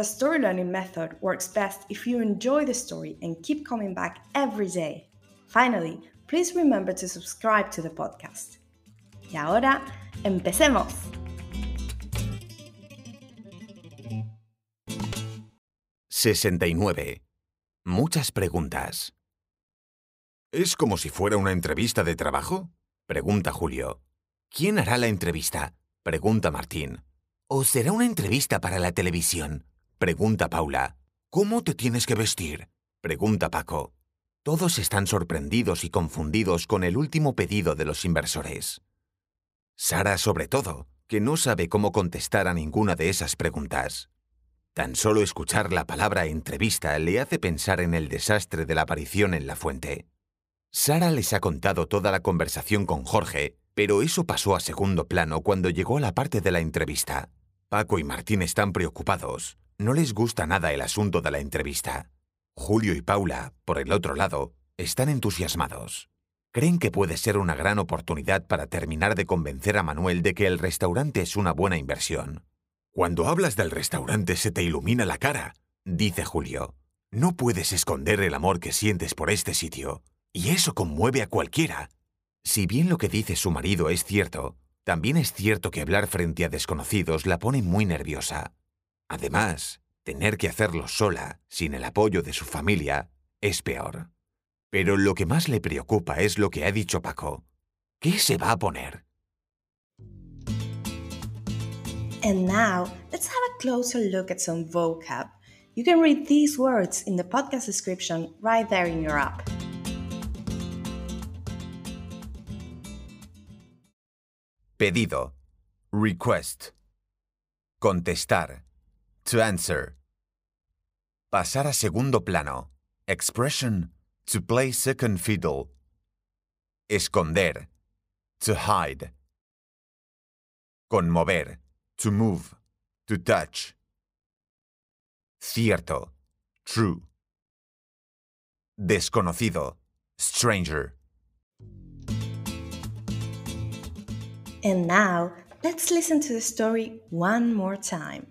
the story learning method works best if you enjoy the story and keep coming back every day. Finally, please remember to subscribe to the podcast. Y ahora, empecemos. —69. Muchas preguntas. ¿Es como si fuera una entrevista de trabajo? Pregunta Julio. ¿Quién hará la entrevista? Pregunta Martín. ¿O será una entrevista para la televisión? Pregunta Paula. ¿Cómo te tienes que vestir? Pregunta Paco. Todos están sorprendidos y confundidos con el último pedido de los inversores. Sara, sobre todo, que no sabe cómo contestar a ninguna de esas preguntas. Tan solo escuchar la palabra entrevista le hace pensar en el desastre de la aparición en la fuente. Sara les ha contado toda la conversación con Jorge, pero eso pasó a segundo plano cuando llegó a la parte de la entrevista. Paco y Martín están preocupados, no les gusta nada el asunto de la entrevista. Julio y Paula, por el otro lado, están entusiasmados. Creen que puede ser una gran oportunidad para terminar de convencer a Manuel de que el restaurante es una buena inversión. Cuando hablas del restaurante se te ilumina la cara, dice Julio. No puedes esconder el amor que sientes por este sitio, y eso conmueve a cualquiera. Si bien lo que dice su marido es cierto, también es cierto que hablar frente a desconocidos la pone muy nerviosa. Además, tener que hacerlo sola, sin el apoyo de su familia, es peor. Pero lo que más le preocupa es lo que ha dicho Paco. ¿Qué se va a poner? And now, let's have a closer look at some vocab. You can read these words in the podcast description right there in your app. Pedido. Request. Contestar. To answer. Pasar a segundo plano. Expression. To play second fiddle. Esconder. To hide. Conmover. To move. To touch. Cierto. True. Desconocido. Stranger. And now, let's listen to the story one more time.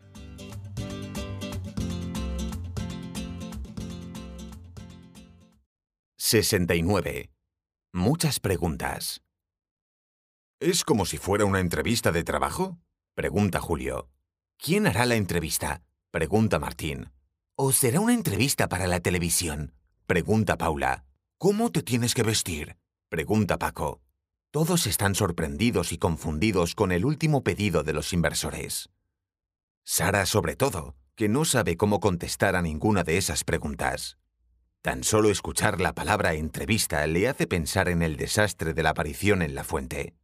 —69. Muchas preguntas. ¿Es como si fuera una entrevista de trabajo? Pregunta Julio. ¿Quién hará la entrevista? Pregunta Martín. ¿O será una entrevista para la televisión? Pregunta Paula. ¿Cómo te tienes que vestir? Pregunta Paco. Todos están sorprendidos y confundidos con el último pedido de los inversores. Sara, sobre todo, que no sabe cómo contestar a ninguna de esas preguntas. Tan solo escuchar la palabra entrevista le hace pensar en el desastre de la aparición en la fuente.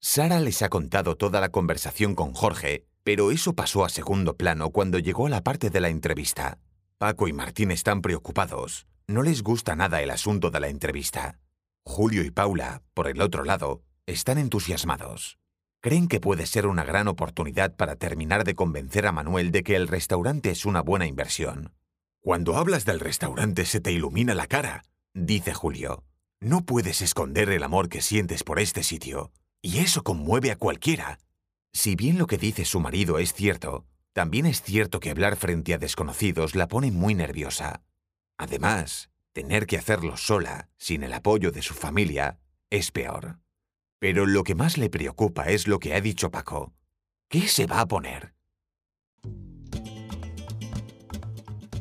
Sara les ha contado toda la conversación con Jorge, pero eso pasó a segundo plano cuando llegó a la parte de la entrevista. Paco y Martín están preocupados. No les gusta nada el asunto de la entrevista. Julio y Paula, por el otro lado, están entusiasmados. Creen que puede ser una gran oportunidad para terminar de convencer a Manuel de que el restaurante es una buena inversión. Cuando hablas del restaurante se te ilumina la cara, dice Julio. No puedes esconder el amor que sientes por este sitio, y eso conmueve a cualquiera. Si bien lo que dice su marido es cierto, también es cierto que hablar frente a desconocidos la pone muy nerviosa. Además, tener que hacerlo sola, sin el apoyo de su familia, es peor. Pero lo que más le preocupa es lo que ha dicho Paco. ¿Qué se va a poner?